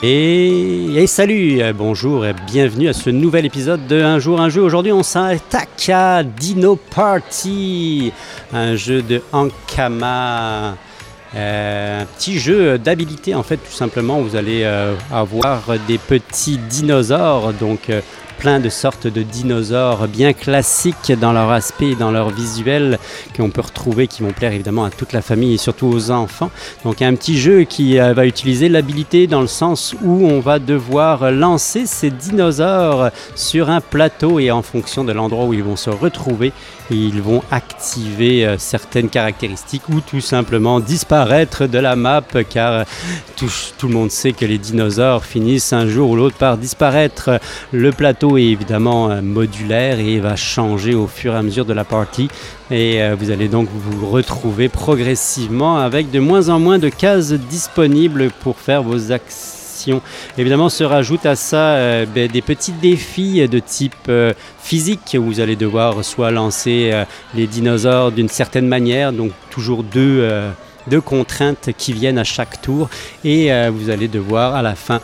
Et, salut, euh, bonjour et bienvenue à ce nouvel épisode de Un jour un jeu. Aujourd'hui on s'attaque à Dino Party, un jeu de Ankama. Euh, un petit jeu d'habilité en fait tout simplement. Vous allez euh, avoir des petits dinosaures donc plein de sortes de dinosaures bien classiques dans leur aspect et dans leur visuel qu'on peut retrouver, qui vont plaire évidemment à toute la famille et surtout aux enfants. Donc un petit jeu qui euh, va utiliser l'habilité dans le sens où on va devoir lancer ces dinosaures sur un plateau et en fonction de l'endroit où ils vont se retrouver, ils vont activer euh, certaines caractéristiques ou tout simplement disparaître de la map car tout, tout le monde sait que les dinosaures finissent un jour ou l'autre par disparaître. Le plateau est évidemment euh, modulaire et va changer au fur et à mesure de la partie. Et euh, vous allez donc vous retrouver progressivement avec de moins en moins de cases disponibles pour faire vos actions. Évidemment, se rajoute à ça euh, ben, des petits défis de type physique où vous allez devoir soit lancer les dinosaures d'une certaine manière, donc toujours deux, deux contraintes qui viennent à chaque tour, et vous allez devoir à la fin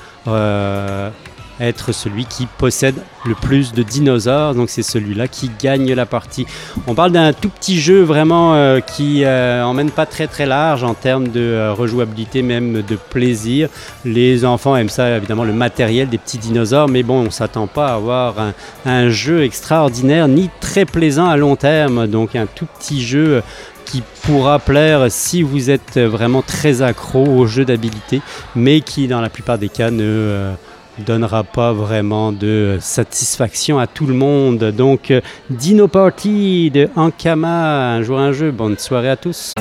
être celui qui possède le plus de dinosaures. Donc c'est celui-là qui gagne la partie. On parle d'un tout petit jeu vraiment euh, qui euh, emmène pas très très large en termes de euh, rejouabilité, même de plaisir. Les enfants aiment ça évidemment le matériel des petits dinosaures, mais bon on s'attend pas à avoir un, jeu extraordinaire ni très plaisant à long terme. Donc un tout petit jeu qui pourra plaire si vous êtes vraiment très accro au jeu d'habilité, mais qui dans la plupart des cas ne donnera pas vraiment de satisfaction à tout le monde. Donc, Dino Party de Ankama, un jour un jeu. Bonne soirée à tous.